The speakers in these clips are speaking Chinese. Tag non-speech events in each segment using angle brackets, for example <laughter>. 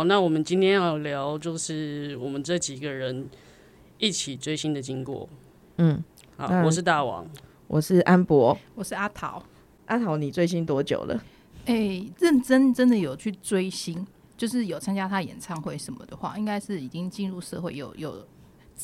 好，那我们今天要聊就是我们这几个人一起追星的经过。嗯，好，那我是大王。我是安博。我是阿桃。阿桃，你追星多久了？哎、认真真的有去追星，就是有参加他演唱会什么的话，应该是已经进入社会有有，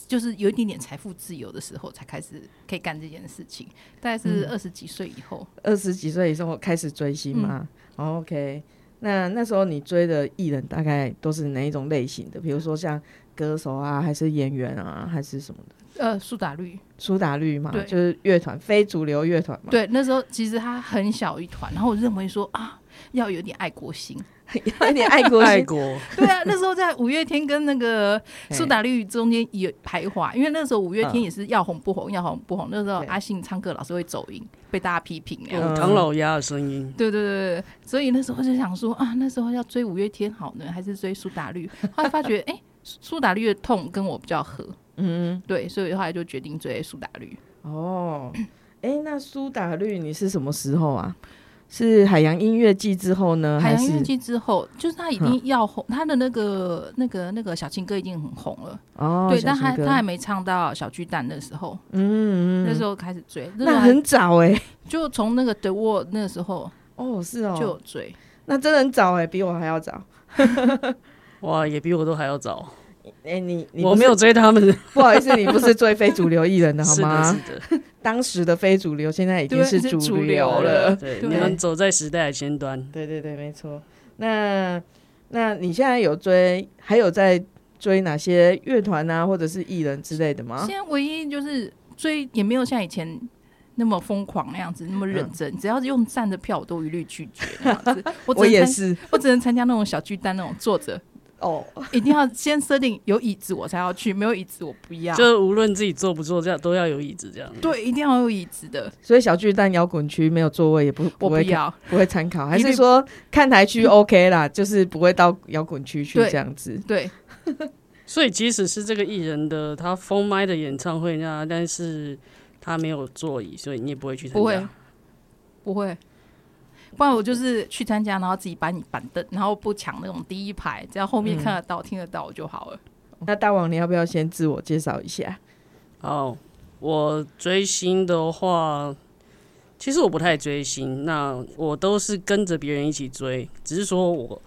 就是有一点点财富自由的时候，才开始可以干这件事情。大概是嗯二十几岁以后，二十几岁以后开始追星吗、o k 那那时候你追的艺人大概都是哪一种类型的？比如说像歌手啊，还是演员啊，还是什么的？呃，苏打绿。苏打绿嘛，对就是乐团，非主流乐团嘛，对，那时候其实他很小一团，然后我认为说啊，要有点爱国心。有点爱国心。爱国，对啊，那时候在五月天跟那个苏打绿中间也徘徊，因为那时候五月天嗯也是要红不红，要红不红。那时候阿信唱歌老是会走音，被大家批评那样。嗯唐老鸭的声音。对对对对，所以那时候就想说啊，那时候要追五月天好呢，还是追苏打绿？后来发觉，哎、苏打绿的痛跟我比较合，嗯，对，所以后来就决定追苏打绿。哦，哎、那苏打绿你是什么时候啊？是海洋音乐季之后呢？海洋音乐季之后，就是他已经要红，他的那个那个那个小情歌已经很红了，哦，对，但小情歌他他还没唱到小巨蛋的时候，嗯嗯，那时候候开始追，那很早哎、就从那个 The Wall 那个时候哦，是哦，就有追。那真的很早哎、比我还要早。<laughs> 哇，也比我都还要早。哎、你你我没有追他们，<laughs> 不好意思，你不是追非主流艺人的好是的，吗？是的，<laughs> 当时的非主流，现在已经是是主流流了。了对，对你们走在时代的前端。对对对，没错。那那你现在有追，还有在追哪些乐团啊，或者是艺人之类的吗现？在唯一就是追也没有像以前那么疯狂那样子，那么认真。只要是用站的票，我都一律拒绝那样子。<laughs> 我我，也是我只能参加那种小巨蛋那种坐着，哦，一定要先设定有椅子我才要去，没有椅子我不要。就是无论自己坐不坐，这样都要有椅子这样。对，一定要有椅子的，所以小巨蛋摇滚区没有座位也不我不会不要。不会参考，还是说看台区 OK 啦，就是不会到摇滚区去这样子。对，<laughs> 所以即使是这个艺人的他封麦的演唱会那，但是他没有座椅，所以你也不会去参加。不会，不会。不然我就是去参加，然后自己搬你板凳，然后不抢那种第一排，只要后面嗯看得到、听得到就好了。那大王，你要不要先自我介绍一下？哦，我追星的话，其实我不太追星，那我都是跟着别人一起追，只是说我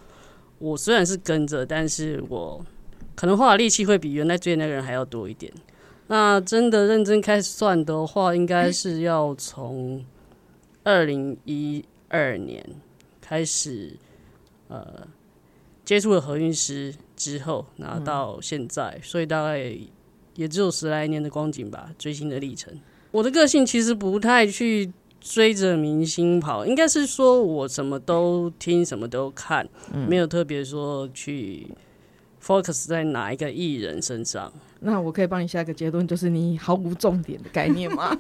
我虽然是跟着，但是我可能花的力气会比原来追的那个人还要多一点。那真的认真开始算的话，应该是要从二零一二年开始，呃，接触了何韵诗之后，然后到现在，所以大概也只有十来年的光景吧，追星的历程。我的个性其实不太去追着明星跑，应该是说我什么都听，什么都看，没有特别说去 focus 在哪一个艺人身上。那我可以帮你下一个结论，就是你毫无重点的概念吗？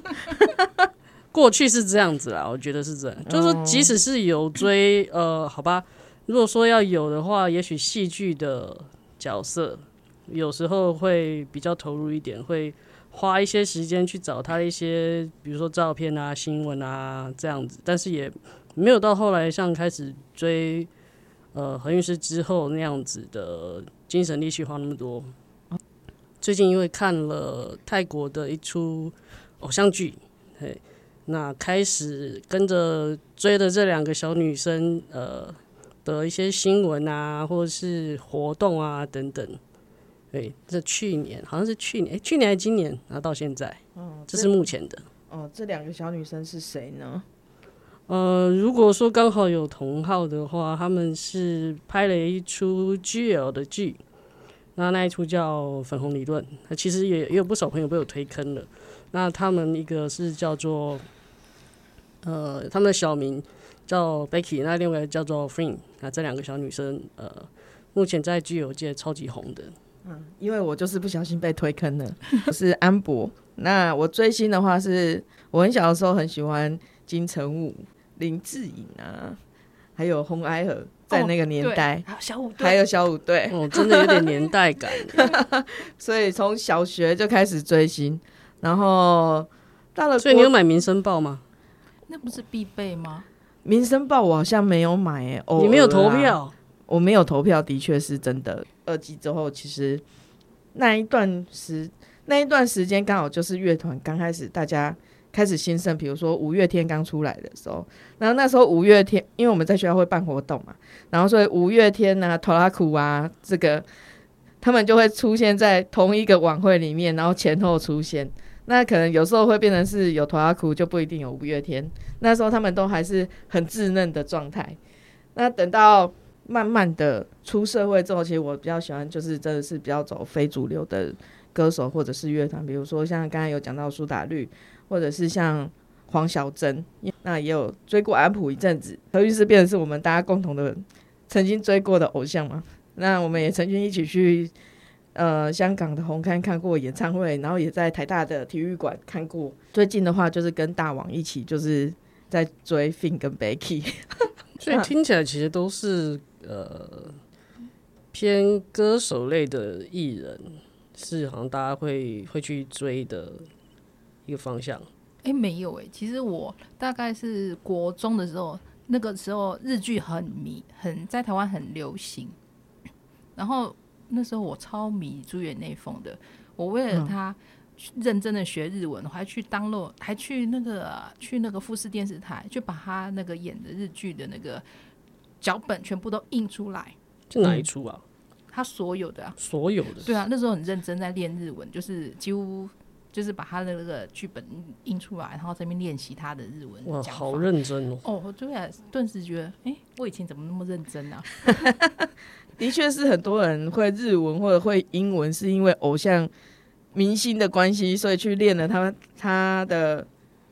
<laughs> 过去是这样子啦，我觉得是这样，就是说即使是有追，呃，好吧，如果说要有的话，也许戏剧的角色有时候会比较投入一点，会花一些时间去找他的一些，比如说照片啊、新闻啊这样子，但是也没有到后来像开始追呃何韵诗之后那样子的精神力气花那么多。最近因为看了泰国的一出偶像剧，嘿，那开始跟着追的这两个小女生，呃的一些新闻啊，或者是活动啊等等。对，这去年好像是去年，诶去年还是今年，然后到现在，哦这是目前的。哦，这两个小女生是谁呢？呃，如果说刚好有同号的话，他们是拍了一出 GL 的剧，那那一出叫《粉红理论》，那其实也也有不少朋友被我推坑了。那他们一个是叫做，呃，他们的小名叫 Becky，那另外一个叫做 f r e e 那这两个小女生，呃，目前在剧友界超级红的。嗯因为我就是不小心被推坑了。<laughs> 我是安博。那我追星的话是，我很小的时候很喜欢金城武、林志颖啊，还有红埃尔，在那个年代，还有小虎队，还有小虎队，哦，真的有点年代感。<laughs> 所以从小学就开始追星，然后到了所以你有买《民生报》吗？那不是必备吗？民生报，我好像没有买诶、偶你没有投？票？我没有投票，的确是真的。二季之后，其实那一段时那一段时间刚好就是乐团刚开始大家开始兴盛，比如说五月天刚出来的时候，然后那时候五月天，因为我们在学校会办活动嘛，然后所以五月天啊、托拉库啊，这个他们就会出现在同一个晚会里面，然后前后出现。那可能有时候会变成是有托拉库，就不一定有五月天。那时候他们都还是很稚嫩的状态。那等到慢慢的出社会之后，其实我比较喜欢就是真的是比较走非主流的歌手或者是乐团，比如说像刚才有讲到苏打绿，或者是像黄小珍，那也有追过安普一阵子。何韵诗变成是我们大家共同的曾经追过的偶像嘛。那我们也曾经一起去。呃，香港的红磡看过演唱会，然后也在台大的体育馆看过。最近的话，就是跟大王一起，就是在追 Fin 跟 Becky。<laughs> 所以听起来其实都是呃偏歌手类的艺人，是好像大家会会去追的一个方向。哎，没有哎，其实我大概是国中的时候，那个时候日剧很迷，很在台湾很流行，然后。那时候我超迷朱元内丰的，我为了他认真的学日文，我还去当了，还去那个去那个富士电视台，就把他那个演的日剧的那个脚本全部都印出来。这哪一出啊？他所有的，啊所有的。对啊，那时候很认真在练日文，就是几乎就是把他的那个剧本印出来，然后在那边练习他的日文。哇，好认真哦！哦，对啊，顿时觉得，哎，我以前怎么那么认真啊？<laughs> 的确是很多人会日文或者会英文，是因为偶像明星的关系，所以去练了他他的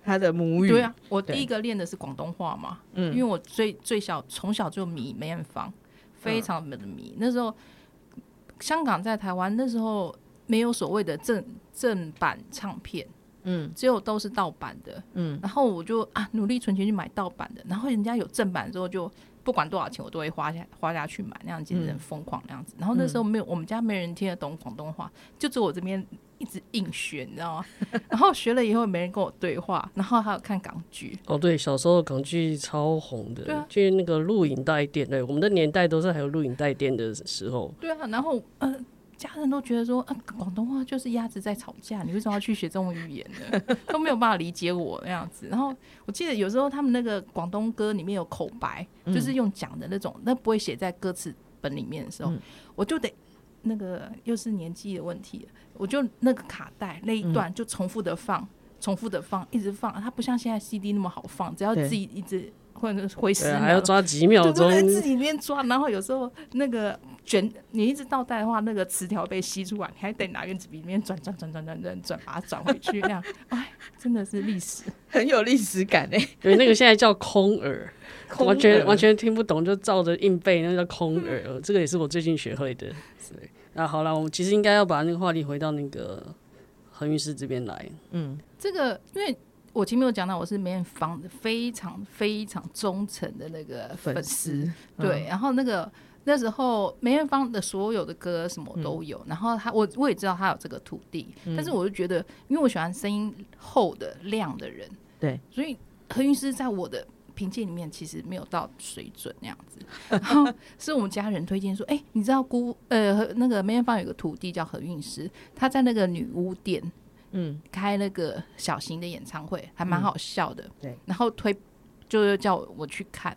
他的母语。对啊，我第一个练的是广东话嘛，嗯，因为我最最小从小就迷梅艳芳，非常的迷。那时候香港在台湾那时候没有所谓的正正版唱片，嗯，只有都是盗版的，嗯，然后我就啊努力存钱去买盗版的，然后人家有正版之后就。不管多少钱，我都会花下花下去买，那样简直很疯狂那样子。然后那时候没有，我们家没人听得懂广东话，就只有我这边一直硬学，你知道吗？<laughs> 然后学了以后没人跟我对话，然后还有看港剧。哦，对，小时候港剧超红的，去那个录影带店，对，我们的年代都是还有录影带店的时候。对啊，然后嗯。家人都觉得说啊，广东话就是鸭子在吵架，你为什么要去学这种语言呢？<laughs> 都没有办法理解我那样子。然后我记得有时候他们那个广东歌里面有口白，就是用讲的那种，那不会写在歌词本里面的时候，我就得那个又是年纪的问题，我就那个卡带那一段就重复的放，重复的放，一直放。它不像现在 CD 那么好放，只要自己一直。或者回十秒，还要抓几秒钟，自己边抓，然后有时候那个卷，你一直倒带的话，那个磁条被吸出来，你还得拿圆珠笔里面转转转转转转转，把它转回去，那样，哎，真的是历史，很有历史感哎。对，那个现在叫空耳，完全完全听不懂，就照着硬背，那个叫空耳。这个也是我最近学会的。对，那好了，我们其实应该要把那个话题回到那个何律师这边来。嗯，这个因为。我前面有讲到，我是梅艳芳非常非常忠诚的那个粉丝，对。然后那个那时候梅艳芳的所有的歌什么都有，然后他我我也知道他有这个土地，但是我就觉得，因为我喜欢声音厚的亮的人，对，所以何韵诗在我的评鉴里面其实没有到水准那样子。然后是我们家人推荐说，哎，你知道姑呃那个梅艳芳有个徒弟叫何韵诗，他在那个女巫店。嗯，开那个小型的演唱会还蛮好笑的。对，然后推就是叫我去看，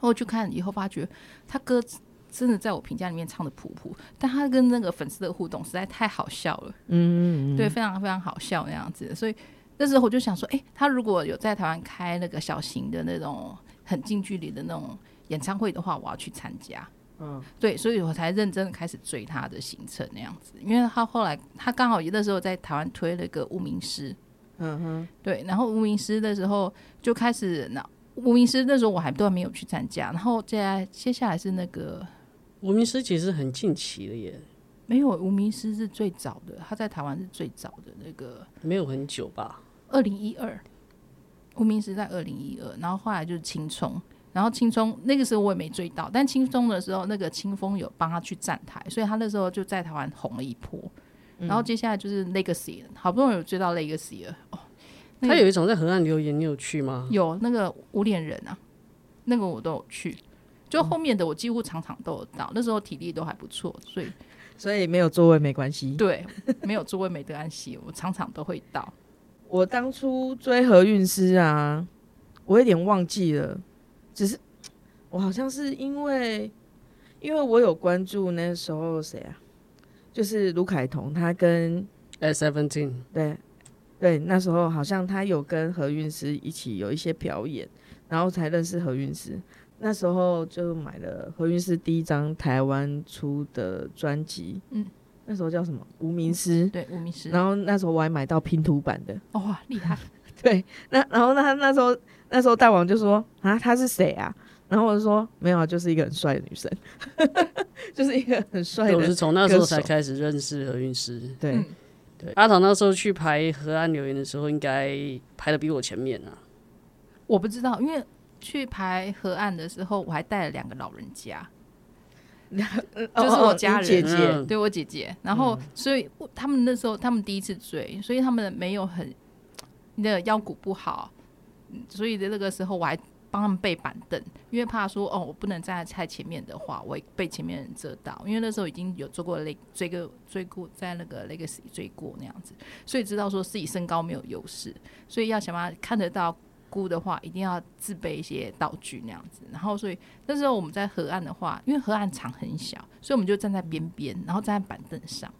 我去看以后发觉他歌真的在我评价里面唱的普普，但他跟那个粉丝的互动实在太好笑了。嗯，对，非常非常好笑那样子。所以那时候我就想说，哎，他如果有在台湾开那个小型的那种很近距离的那种演唱会的话，我要去参加。嗯，对，所以我才认真的开始追他的行程那样子，因为他后来他刚好那时候在台湾推了个无名师，嗯哼，对，然后无名师的时候就开始那无名师那时候我还都还没有去参加，然后接下来接下来是那个无名师其实很近期的耶，没有无名师是最早的，他在台湾是最早的那个，没有很久吧，二零一二，无名师在二零一二，然后后来就是青葱。然后青葱那个时候我也没追到，但青葱的时候那个清风有帮他去站台，所以他那时候就在台湾红了一波。然后接下来就是 Legacy，好不容易有追到 Legacy 了哦。他有一种在河岸留言，你有去吗？有那个无脸人啊，那个我都有去。就后面的我几乎场场都有到，那时候体力都还不错，所以所以没有座位没关系。对没有座位没得安息，我场场都会到。我当初追何韵诗啊，我有点忘记了，只是我好像是因为因为我有关注那时候谁啊，就是卢凯彤，他跟 S Seventeen 对对，那时候好像他有跟何韵诗一起有一些表演，然后才认识何韵诗。那时候就买了何韵诗第一张台湾出的专辑，嗯嗯，那时候叫什么《无名诗》，对，无名诗，然后那时候我还买到拼图版的，哦哇，厉害！对，那然后那那时候那时候大王就说啊他是谁啊？然后我就说没有啊，就是一个很帅的女生，<laughs> 就是一个很帅的我是从那时候才开始认识何韵诗。对。嗯对，阿唐那时候去排河岸留言的时候，应该排的比我前面啊。我不知道，因为去排河岸的时候，我还带了两个老人家，就是我家人。哦姐姐，嗯对我姐姐，然后、所以他们那时候他们第一次追，所以他们没有很你的腰骨不好，嗯所以的那个时候我还帮他们背板凳，因为怕说哦我不能站在太前面的话，我会被前面人遮到，因为那时候已经有做过雷追过追过在那个 Legacy 追过那样子，所以知道说自己身高没有优势，所以要想办法看得到。估的话，一定要自备一些道具那样子。然后，所以那时候我们在河岸的话，因为河岸场很小，所以我们就站在边边，然后站在板凳上。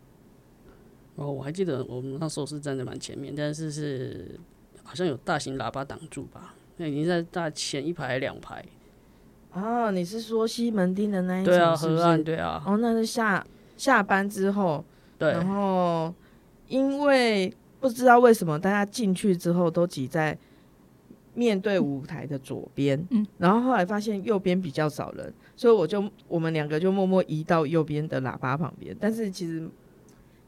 哦，我还记得我们那时候是站在蛮前面，但是是好像有大型喇叭挡住吧？那已经在大前一排两排。哦，你是说西门町的那一对啊，场是不河岸是？对啊，哦，那是下下班之后，对然后因为不知道为什么大家进去之后都挤在面对舞台的左边，嗯然后后来发现右边比较少人，所以我就我们两个就默默移到右边的喇叭旁边，但是其实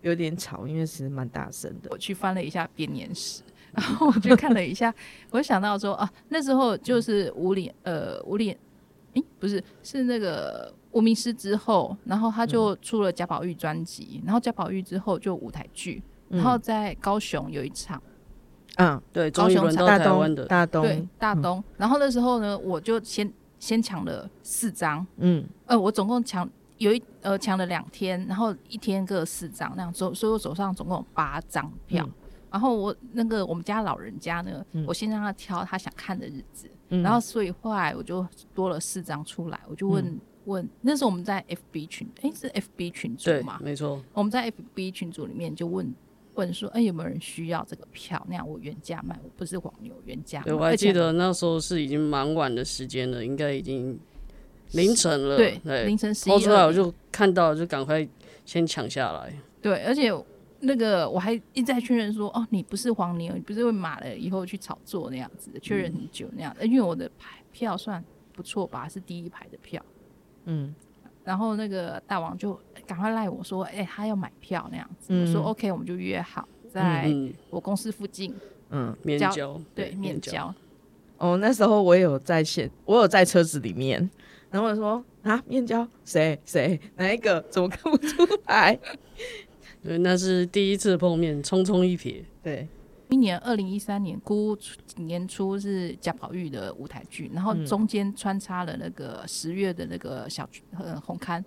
有点吵，因为其实蛮大声的。我去翻了一下编年史，然后我就看了一下，我想到说啊，那时候就是五脸呃五脸，诶，不是是那个无名氏之后，然后他就出了贾宝玉专辑，然后贾宝玉之后就舞台剧，然后在高雄有一场。嗯，对，高雄大台湾的，东对，大东。然后那时候呢，我就先先抢了四张，嗯呃，我总共抢有一呃抢了两天，然后一天各四张那样，所所以我手上总共有八张票。嗯然后我那个我们家老人家呢，嗯我先让他挑他想看的日子，嗯，然后所以后来我就多了四张出来，我就问、嗯问，那时候我们在 FB 群，诶，是 FB 群组对嘛？，没错。我们在 FB 群组里面就问问说，哎、有没有人需要这个票？那样我原价卖，我不是黄牛原价卖。对，我还记得那时候是已经蛮晚的时间了，应该已经凌晨了。对对，凌晨十抛一出来我就看到，就赶快先抢下来。对，而且那个我还一再确认说，哦，你不是黄牛，你不是会买了以后去炒作那样子的，确认很久那样的，因为我的排票算不错吧，是第一排的票。嗯然后那个大王就赶快赖我说，哎、他要买票那样子。嗯我说 OK，我们就约好在嗯，我公司附近，嗯，面交对面交。交。哦，那时候我也有在线，我有在车子里面，然后我说啊，面交谁谁哪一个？怎么看不出来？对，那是第一次碰面，匆匆一瞥。对，今年二零一三年姑年初是贾宝玉的舞台剧，然后嗯。中间穿插了那个十月的那个小呃红刊，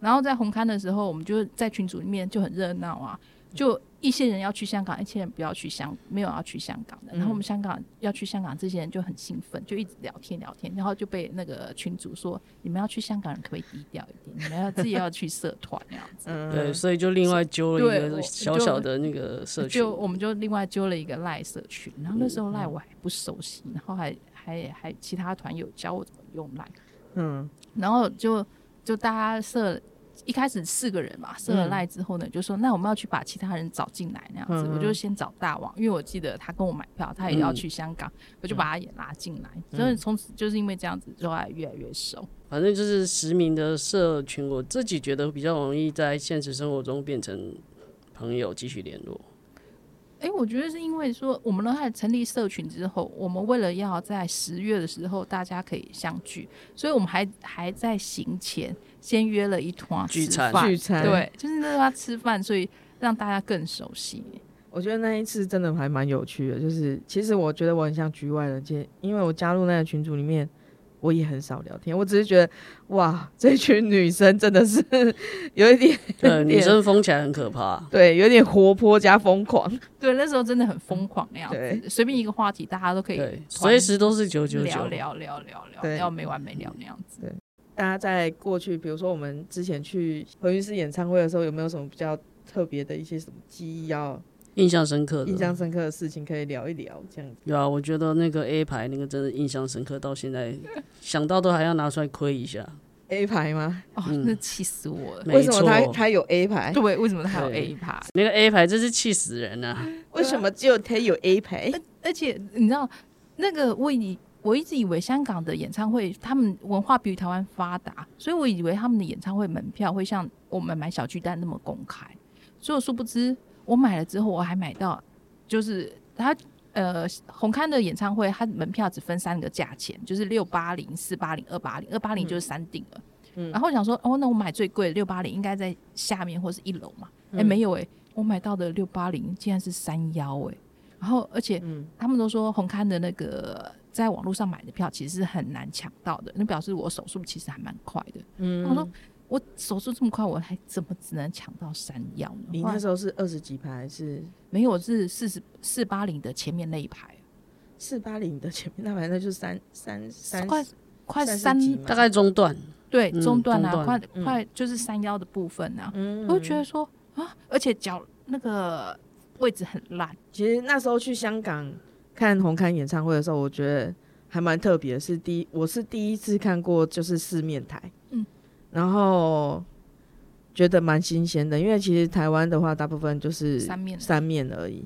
然后在红刊的时候，我们就在群组里面就很热闹啊，就一些人要去香港，一些人不要去香，没有要去香港的，然后我们香港要去香港这些人就很兴奋，就一直聊天聊天，然后就被那个群主说，你们要去香港人可不可以低调一点，你们要自己要去社团那样子。嗯，对，所以就另外揪了一个小小的那个社群。就。我们就另外揪了一个赖社群，然后那时候嗯赖我还不熟悉，然后还还还其他团友教我怎么用赖，嗯。然后就就大家设一开始四个人嘛，设了嗯赖之后呢，就说那我们要去把其他人找进来那样子，我就先找大王，因为我记得他跟我买票，他也要嗯去香港，我就把他也拉进来，嗯所以从此就是因为这样子，之后还越来越熟。反正就是实名的社群，我自己觉得比较容易在现实生活中变成朋友，继续联络。哎、我觉得是因为说，我们呢，开始成立社群之后，我们为了要在十月的时候大家可以相聚，所以我们还还在行前先约了一团吃聚餐饭聚餐对，就是那要吃饭，所以让大家更熟悉。我觉得那一次真的还蛮有趣的，就是其实我觉得我很像局外人，且因为我加入那个群组里面，我也很少聊天。我只是觉得，哇，<laughs> 这群女生真的是 <laughs> 有一点对，女生疯起来很可怕。对，有点活泼加疯狂。对，那时候真的很疯狂那样对子，随便一个话题大家都可以对，随时都是九九九。聊聊聊聊聊对聊没完没了那样子。对大家在过去，比如说我们之前去何韵诗演唱会的时候，有没有什么比较特别的一些什么记忆要印象深刻的，印象深刻的事情可以聊一聊？这样子，有啊，我觉得那个 A 牌那个真的印象深刻，到现在想到都还要拿出来亏一下。A 牌吗？哦，嗯那气死我了。为什么他他有 A 牌？对，为什么他有 A 牌？那个 A 牌真是气死人啊！为什么只有他有 A 牌？而且你知道，那个我以我一直以为香港的演唱会，他们文化比台湾发达，所以我以为他们的演唱会门票会像我们买小巨蛋那么公开。所以我殊不知，我买了之后，我还买到，就是他呃红磡的演唱会，他门票只分三个价钱，就是六八零、四八零、二八零，二八零就是山顶了。嗯然后我想说，哦，那我买最贵的六八零应该在下面或是一楼嘛？哎、嗯没有哎、我买到的六八零竟然是三幺哎，然后而且嗯他们都说红磡的那个在网络上买的票其实是很难抢到的，那表示我手速其实还蛮快的。嗯我说我手速这么快，我还怎么只能抢到三幺呢？你那时候是二十几排还是没有，我是四十四八零的前面那一排，四八零的前面那排？那就是三三三快快三大概中段，对嗯中段啊，快嗯。快就是三幺的部分啊，嗯。我就觉得说啊，而且脚那个位置很烂，其实那时候去香港看红磡演唱会的时候，我觉得还蛮特别的，是第一我是第一次看过就是四面台，嗯，然后觉得蛮新鲜的，因为其实台湾的话大部分就是三面三面而已。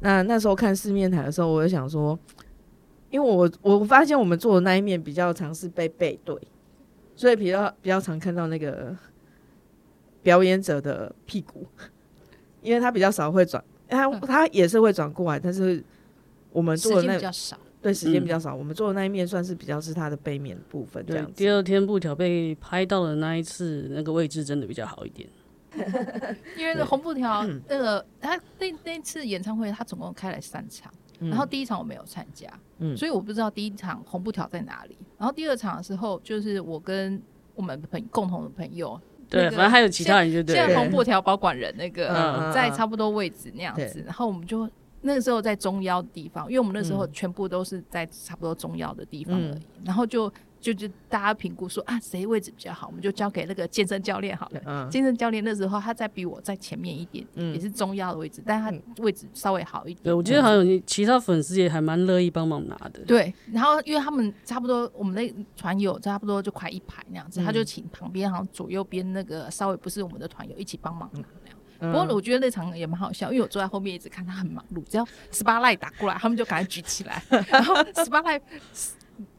那那时候看四面台的时候，我就想说，因为我我发现我们坐的那一面比较常是被背对，所以比较比较常看到那个表演者的屁股，因为他比较少会转，他嗯他也是会转过来，但是我们时坐的那间比较少。对时间嗯比较少，我们做的那一面算是比较是它的背面部分这对样，子。第二天布条被拍到的那一次，那个位置真的比较好一点。<laughs> 因为那红布条嗯那个他那那次演唱会，他总共开了三场，然后第一场我没有参加，嗯所以我不知道第一场红布条在哪里。然后第二场的时候，就是我跟我们朋共同的朋友，对，反正还有其他人就对现在。红布条保管人那嗯个嗯在差不多位置那样子，然后我们就那个时候在中腰的地方，因为我们那时候嗯全部都是在差不多中腰的地方而已，嗯然后就就就大家评估说啊谁位置比较好，我们就交给那个健身教练好了。嗯健身教练那时候他在比我在前面一点，嗯也是中腰的位置，但他位置稍微好一点。对，我觉得好像有其他粉丝也还蛮乐意帮忙拿的。对，然后因为他们差不多，我们那团友差不多就快一排那样子，嗯他就请旁边好像左右边那个稍微不是我们的团友一起帮忙拿。嗯不过我觉得那场也蛮好笑，因为我坐在后面一直看他很忙碌，只要 SPA light 打过来，他们就赶快举起来，<laughs> 然后 SPA light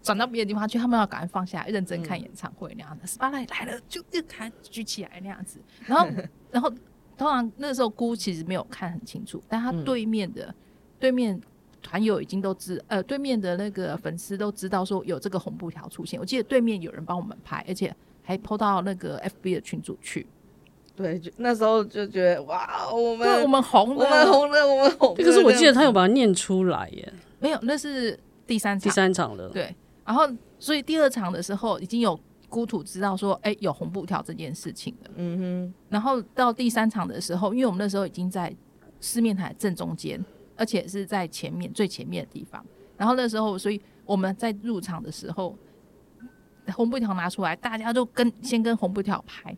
转到别的地方去，他们要赶快放下来，认真看演唱会那样的。SPA light 来了就又赶快举起来那样子，然后 <laughs> 然后通常那时候姑其实没有看很清楚，但他嗯对面的、对面团友已经都知，呃，对面的那个粉丝都知道说有这个红布条出现。我记得对面有人帮我们拍，而且还 PO 到那个 FB 的群组去。对，就那时候就觉得哇，我们对，我们红了我了，们红了，我们红了。可是我记得他有把它念出来耶，没有，那是第三场第。三场了。对，然后所以第二场的时候已经有孤土知道说，哎，有红布条这件事情了。嗯哼然后到第三场的时候，因为我们那时候已经在四面台正中间，而且是在前面最前面的地方。然后那时候，所以我们在入场的时候，红布条拿出来，大家就跟先跟红布条拍，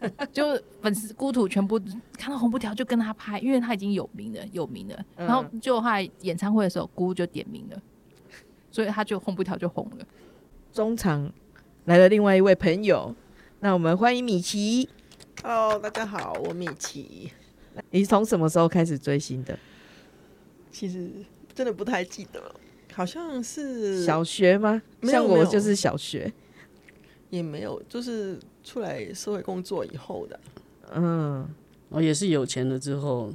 <laughs> 就粉丝孤土全部看到红布条就跟他拍，因为他已经有名了，有名了。嗯然后就后来演唱会的时候，姑就点名了，所以他就红布条就红了。中场来了另外一位朋友，那我们欢迎米奇。Hello，大家好，我米奇。你从什么时候开始追星的？其实真的不太记得了，好像是小学吗？像我就是小学。也没有，就是出来社会工作以后的，嗯，哦，也是有钱了之后，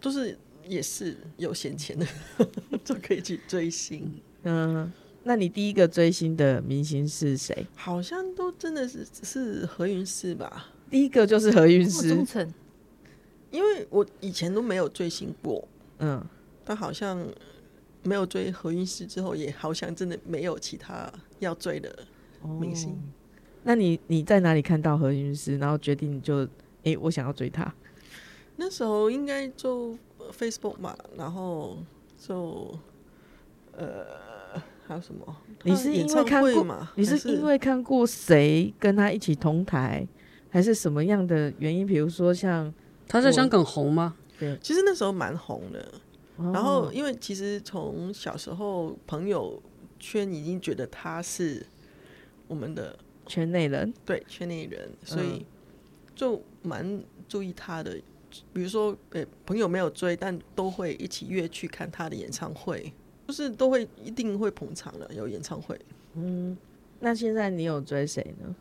就是也是有闲钱的 <laughs> 就可以去追星，嗯，那你第一个追星的明星是谁？好像都真的是是何云诗吧？第一个就是何韵这么诗忠。诚，因为我以前都没有追星过，嗯但好像没有追何韵诗之后，也好像真的没有其他要追的明星。那你你在哪里看到何韵诗，然后决定就诶、我想要追她？那时候应该就呃 Facebook 嘛，然后就呃还有什么？你是因为看过会嘛？还你是因为看过谁跟他一起同台，还是什么样的原因？比如说像他在香港红吗？对其实那时候蛮红的，然后哦因为其实从小时候朋友圈已经觉得他是我们的圈内人，对圈内人，所嗯以就蛮注意他的。比如说，呃、朋友没有追，但都会一起约去看他的演唱会，就是都会一定会捧场的。有演唱会，嗯那现在你有追谁呢？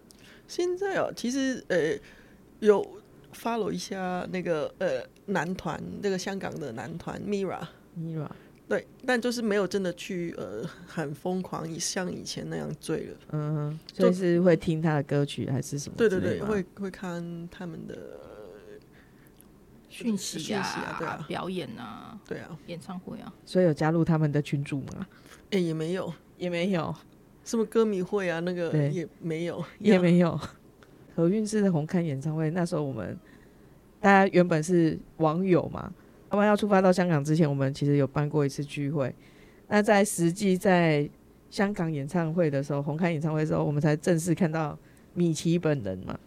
现在哦，其实呃有 follow 一下那个呃男团，那个香港的男团 Mira，Mira，对，但就是没有真的去呃 <laughs> 很疯狂，像以前那样醉了。嗯，所以是会听他的歌曲还是什么？对对对，会会看他们的，讯息讯息啊对啊表演啊，对啊，演唱会啊，所以有加入他们的群组吗？哎、也没有也没有，什么歌迷会啊，那个也没有，<laughs> 也没有。何韵诗的红磡演唱会，那时候我们大家原本是网友嘛，他们要出发到香港之前，我们其实有办过一次聚会。那在实际在香港演唱会的时候，红磡演唱会的时候，我们才正式看到米奇本人嘛。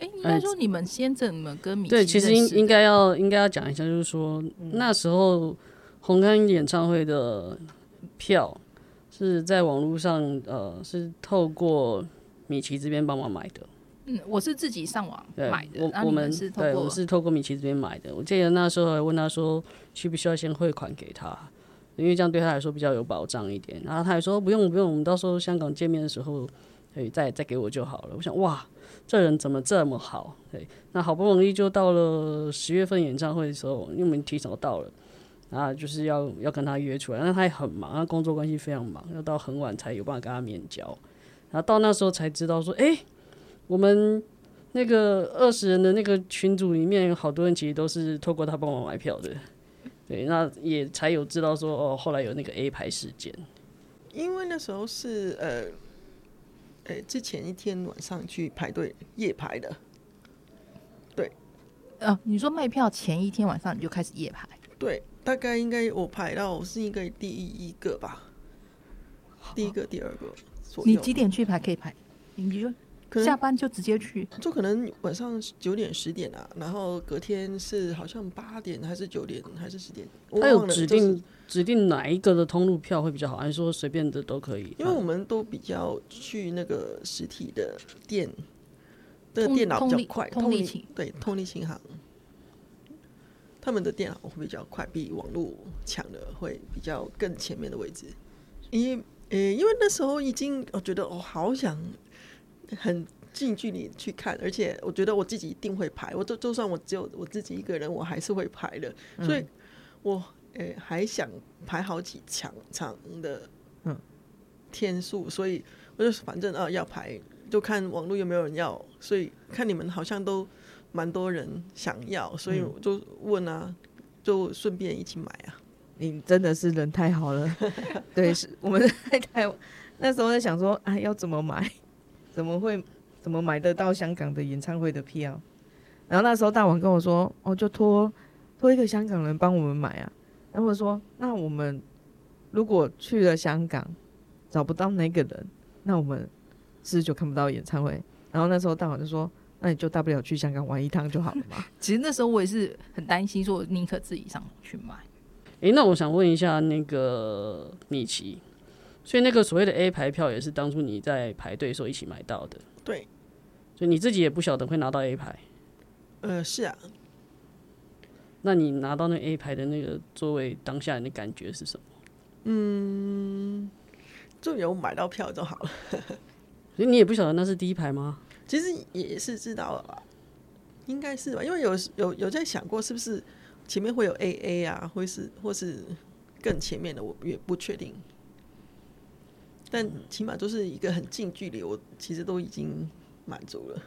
哎、应该说你们先怎么跟米奇对，其实应应该要应该要讲一下，就是说、那时候红磡演唱会的票是在网络上，呃，是透过米奇这边帮忙买的。嗯，我是自己上网，买的，我我们是透过对我是透过米奇这边买的。我记得那时候还问他说，需不需要先汇款给他，因为这样对他来说比较有保障一点。然后他还说不用不用，我们到时候香港见面的时候，可以再再给我就好了。我想哇，这人怎么这么好？对，那好不容易就到了十月份演唱会的时候，因为我们提早到了。啊，就是要要跟他约出来，那他也很忙，他工作关系非常忙，要到很晚才有办法跟他面交。然后到那时候才知道说，哎、我们那个二十人的那个群组里面，有好多人其实都是透过他帮我买票的。对，那也才有知道说，哦，后来有那个 A 排事件。因为那时候是呃，呃，之前一天晚上去排队夜排的，对呃，你说卖票前一天晚上你就开始夜排，对，大概应该我排到我是应该第一个吧，第一个、第二个左右，你几点去排可以排？你就可能下班就直接去，就可能晚上九点十点啊，然后隔天是好像八点还是九点还是十点，我他有指定、指定哪一个的通路票会比较好，还是说随便的都可以？因为我们都比较去那个实体的店的通电脑比较快，通通力琴对通力琴行，他们的电脑会比较快，比网络抢的会比较更前面的位置。因为呃，因为那时候已经我觉得我、好想很近距离去看，而且我觉得我自己一定会排，我就就算我只有我自己一个人，我还是会排的，所以我诶还想排好几场场的嗯天数，所以我就反正啊要排，就看网络有没有人要，所以看你们好像都蛮多人想要，所以我就问啊，就顺便一起买啊。你真的是人太好了，对，是我们在台湾那时候在想说，啊，要怎么买，怎么会怎么买得到香港的演唱会的票？然后那时候大王跟我说，哦，就托托一个香港人帮我们买啊。然后我说，那我们如果去了香港找不到那个人，那我们是不是就看不到演唱会？然后那时候大王就说，那你就大不了去香港玩一趟就好了嘛。<laughs> 其实那时候我也是很担心，说我宁可自己上去买。诶，那我想问一下那个米奇，所以那个所谓的 A 牌票也是当初你在排队的时候一起买到的，对，所以你自己也不晓得会拿到 A 牌。呃，是啊，那你拿到那 A 牌的那个座位，当下你的感觉是什么？嗯就有买到票就好了。<laughs> 所以你也不晓得那是第一排吗？其实也是知道了吧，应该是吧，因为有有有在想过是不是前面会有 AA 啊，或是或是更前面的，我也不确定。但起码就是一个很近距离，我其实都已经满足了。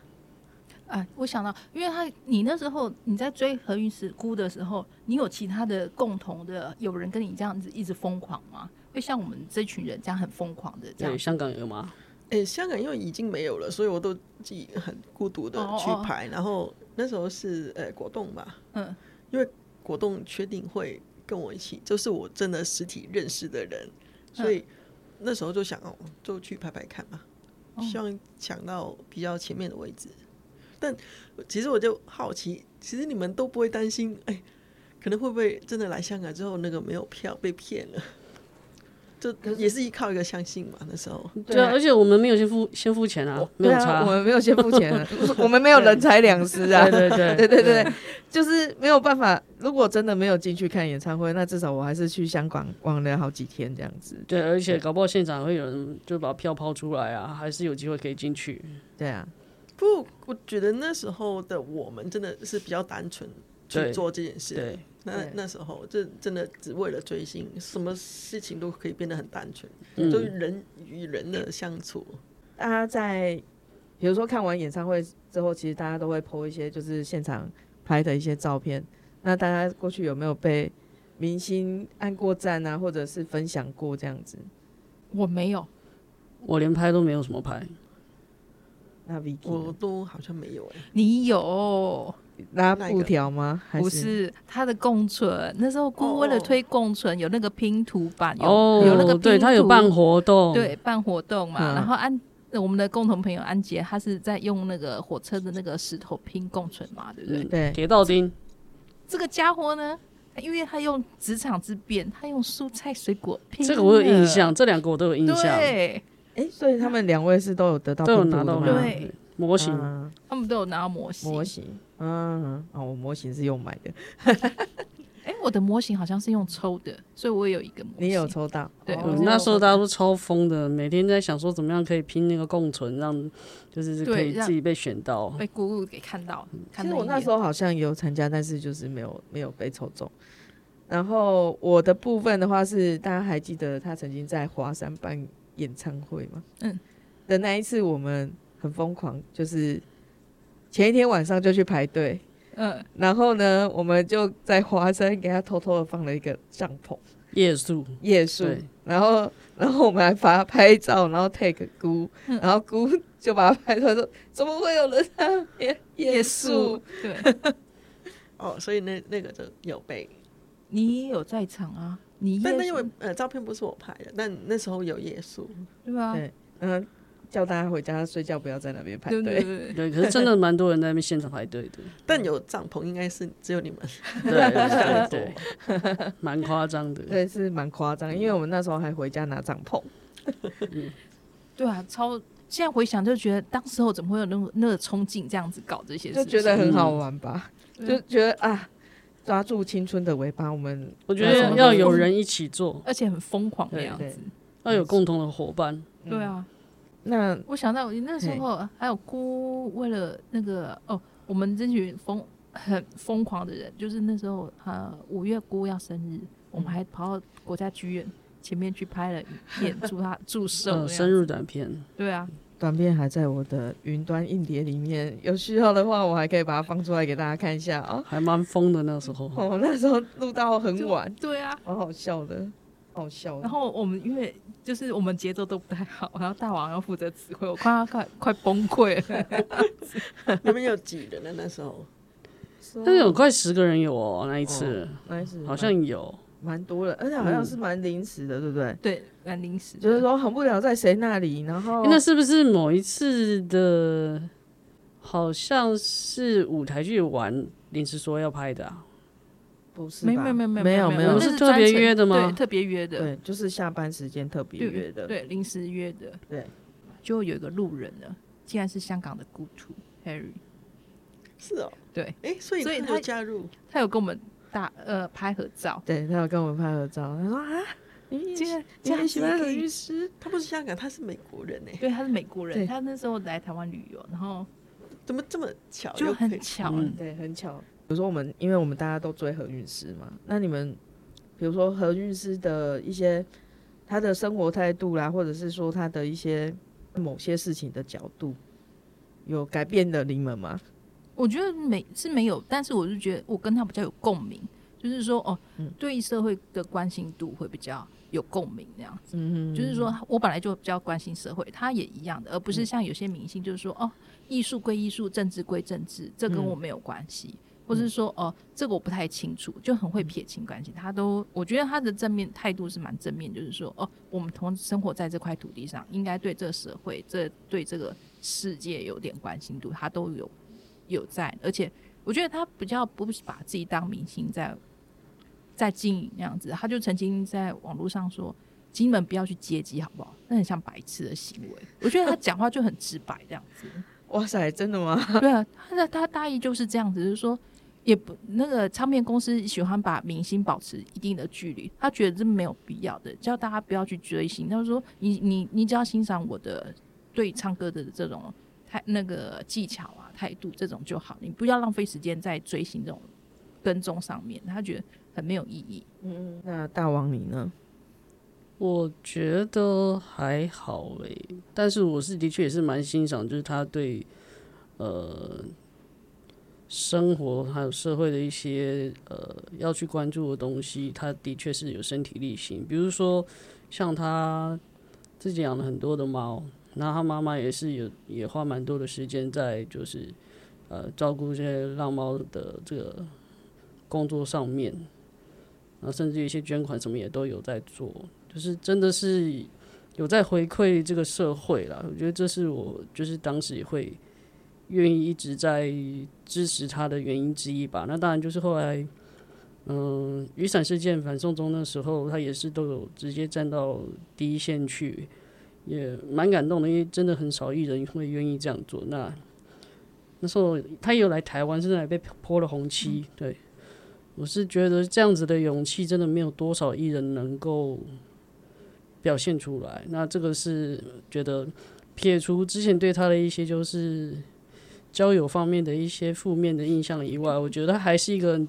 啊，我想到，因为他你那时候你在追何韵诗姑的时候，你有其他的共同的有人跟你这样子一直疯狂吗？会像我们这群人这样很疯狂的这样对，？香港有吗？哎、香港因为已经没有了，所以我都自己很孤独的去哦哦排。然后那时候是呃果冻吧，嗯，因为果冻确定会跟我一起，就是我真的实体认识的人，所以那时候就想哦，就去排排看吧，哦希望抢到比较前面的位置。但其实我就好奇，其实你们都不会担心，哎、可能会不会真的来香港之后那个没有票被骗了？就也是依靠一个相信嘛，那时候。对啊，而且我们没有先付先付钱啊，没有对啊，差我。们没有先付钱啊，<laughs> 我们没有人财两失啊。对对对对对对，就是没有办法。如果真的没有进去看演唱会，那至少我还是去香港逛了好几天这样子。对，而且搞不好现场会有人就把票抛出来啊，还是有机会可以进去。对啊，不，我觉得那时候的我们真的是比较单纯去做这件事。对，那那时候就真的只为了追星，什么事情都可以变得很单纯，嗯就是人与人的相处。大家在比如说看完演唱会之后，其实大家都会 po 一些就是现场拍的一些照片。那大家过去有没有被明星按过赞啊，或者是分享过这样子？我没有，我连拍都没有什么拍，那 Vicky 我都好像没有哎、你有。拉布条吗？还不是？他的共存，那时候姑为了哦推共存，有那个拼图版，有、哦，有那个对拼图他有办活动，对办活动嘛。嗯。然后安我们的共同朋友安杰，他是在用那个火车的那个石头拼共存嘛，对不对？嗯对。铁道丁，这个家伙呢，因为他用职场之便，他用蔬菜水果拼，这个我有印象，。这两个我都有印象，对，哎、所以他们两位是都有得到都有拿到那个对模型。啊他们都有拿到模型。模型，嗯，哦，我模型是用买的，<laughs> 哎，我的模型好像是用抽的，所以我也有一个模型。你有抽到？对那时候大家都抽疯的，每天在想说怎么样可以拼那个共存，让就是可以自己被选到。被姑姑给看到，看其实我那时候好像也有参加，但是就是没有没有被抽中。然后我的部分的话是，大家还记得他曾经在华山办演唱会吗？嗯，的那一次我们很疯狂，就是前一天晚上就去排队，嗯，然后呢，我们就在华山给他偷偷的放了一个帐篷夜宿，夜宿，然后然后我们还把他拍照，然后 take 姑，嗯然后姑就把他拍出来说，怎么会有人在那边夜宿？，对，<laughs> 哦，所以那那个就有被，你也有在场啊，你但那因为呃照片不是我拍的，但那时候有夜宿，对吧？对嗯，叫大家回家睡觉，不要在那边排队。对对，对，可是真的蛮多人在那边现场排队的，但有帐篷应该是只有你们。对对对，蛮夸张的。对，是蛮夸张，因为我们那时候还回家拿帐篷。对啊，超。现在回想就觉得，当时候怎么会有那么那个冲劲这样子搞这些事就？觉得很好玩吧，嗯就觉得啊，抓住青春的尾巴，我们我觉得要有人一起做，而且很疯狂的对对样子。要有共同的伙伴。对啊，那我想到那时候还有姑为了那个哦，我们这群疯很疯狂的人，就是那时候呃五月姑要生日，我们还跑到国家剧院前面去拍了影片，<laughs> 祝她祝寿那呃，样。深入短片，对啊，短片还在我的云端硬碟里面，有需要的话，我还可以把它放出来给大家看一下啊。还蛮疯的那时候。哦，那时候录到很晚，对啊。蛮好笑的，好笑。然后我们因为就是我们节奏都不太好，然后大王要负责指挥，我快要快快崩溃了。你们有几人呢？那时候 <laughs> 但是有快十个人有哦，那一次那一次好像有。蛮多的，而且好像是蛮临时的，对不对？对，蛮临时，就是说很不了在谁那里，然后诶那是不是某一次的？好像是舞台剧玩临时说要拍的啊？不是吧？没有没有没有没有。那是特别约的吗对，特别约的，对，就是下班时间特别约的，对，临时约的，对，就有一个路人呢，竟然是香港的故土 Harry，是哦，对哎，所以他所以他加入，他有跟我们大呃拍合照，对他有跟我们拍合照，他说啊，你竟然你竟然喜欢律师，他不是香港，他是美国人呢，对，他是美国人，他那时候来台湾旅游，然后怎么这么巧？就很巧，嗯。对，很巧。比如说我们，因为我们大家都追何韵诗嘛，那你们比如说何韵诗的一些他的生活态度啦，或者是说他的一些某些事情的角度，有改变的你们吗？我觉得没是没有，但是我是觉得我跟他比较有共鸣，就是说哦，对社会的关心度会比较有共鸣那样子。嗯就是说我本来就比较关心社会，他也一样的，而不是像有些明星就是说哦，艺术归艺术，政治归政治，这跟我没有关系。或是说哦，这个我不太清楚，就很会撇清关系。他都，我觉得他的正面态度是蛮正面，就是说哦，我们同生活在这块土地上，应该对这社会、这对这个世界有点关心度，他都有有在。而且我觉得他比较不是把自己当明星在在经营那样子，他就曾经在网络上说。金门不要去接机，好不好？那很像白痴的行为。我觉得他讲话就很直白，这样子。<laughs> 哇塞，真的吗？<laughs> 对啊，他的他大意就是这样子，就是说，也不那个唱片公司喜欢把明星保持一定的距离，他觉得这没有必要的，叫大家不要去追星。他说，你你你只要欣赏我的对唱歌的这种态那个技巧啊态度这种就好，你不要浪费时间在追星这种跟踪上面，他觉得很没有意义。嗯，那大王你呢？我觉得还好诶，但是我是的确也是蛮欣赏，就是他对呃生活还有社会的一些呃要去关注的东西，他的确是有身体力行。比如说像他自己养了很多的猫，然后他妈妈也是有也花蛮多的时间在就是呃照顾这些浪猫的这个工作上面，然后甚至一些捐款什么也都有在做。就是真的是有在回馈这个社会啦，我觉得这是我就是当时也会愿意一直在支持他的原因之一吧。那当然就是后来，嗯，雨伞事件反送中的时候，他也是都有直接站到第一线去，也蛮感动的，因为真的很少艺人会愿意这样做。那那时候他也有来台湾，甚至还被泼了红漆。对我是觉得这样子的勇气，真的没有多少艺人能够。表现出来，那这个是觉得撇除之前对他的一些就是交友方面的一些负面的印象以外，我觉得还是一个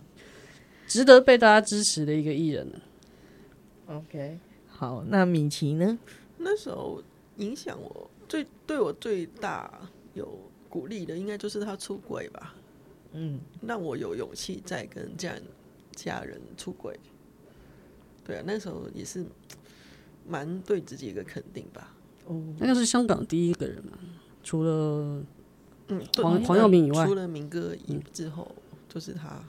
值得被大家支持的一个艺人。OK，好，那米奇呢？那时候影响我最对我最大有鼓励的，应该就是他出轨吧。嗯，让我有勇气再跟家人家人出轨。对啊，那时候也是。蛮对自己一个肯定吧。哦，那个是香港第一个人嘛，除了嗯黄黄耀明以外，除了民歌以之后，就是他。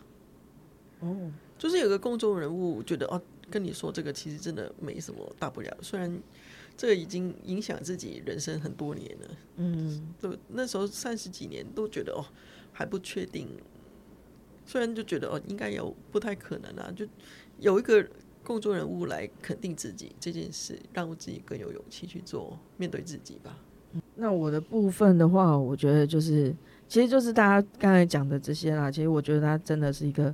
哦，就是有个公众人物觉得哦，跟你说这个其实真的没什么大不了，虽然这个已经影响自己人生很多年了。嗯，就那时候三十几年都觉得哦还不确定，虽然就觉得哦应该有不太可能啊，就有一个。公众人物来肯定自己这件事，让我自己更有勇气去做，面对自己吧。那我的部分的话，我觉得就是，其实就是大家刚才讲的这些啦。其实我觉得他真的是一个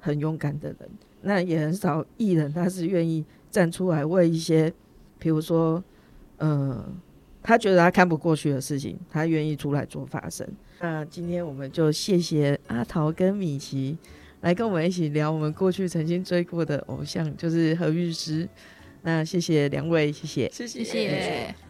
很勇敢的人。那也很少艺人他是愿意站出来为一些，比如说，呃，他觉得他看不过去的事情，他愿意出来做发声。那今天我们就谢谢阿桃跟米奇。来跟我们一起聊我们过去曾经追过的偶像，就是何律师。那谢谢两位，谢谢，谢谢谢。